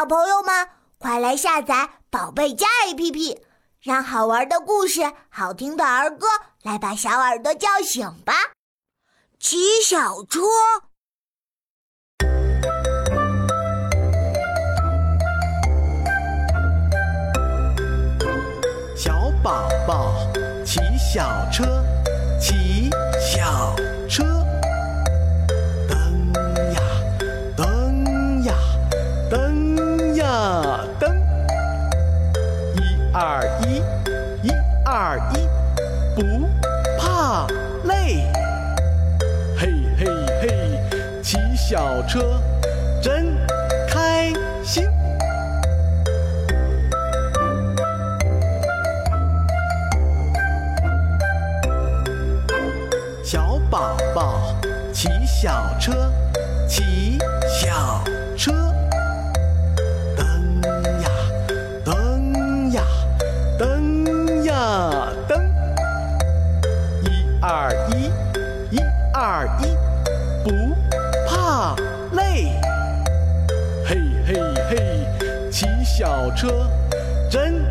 小朋友们，快来下载宝贝家 APP，让好玩的故事、好听的儿歌来把小耳朵叫醒吧！骑小车，小宝宝骑小车，骑小二一，一二一，不怕累。嘿嘿嘿，骑小车真开心。小宝宝骑小车，骑小蹬呀蹬，一二一，一二一，不怕累。嘿嘿嘿，骑小车真。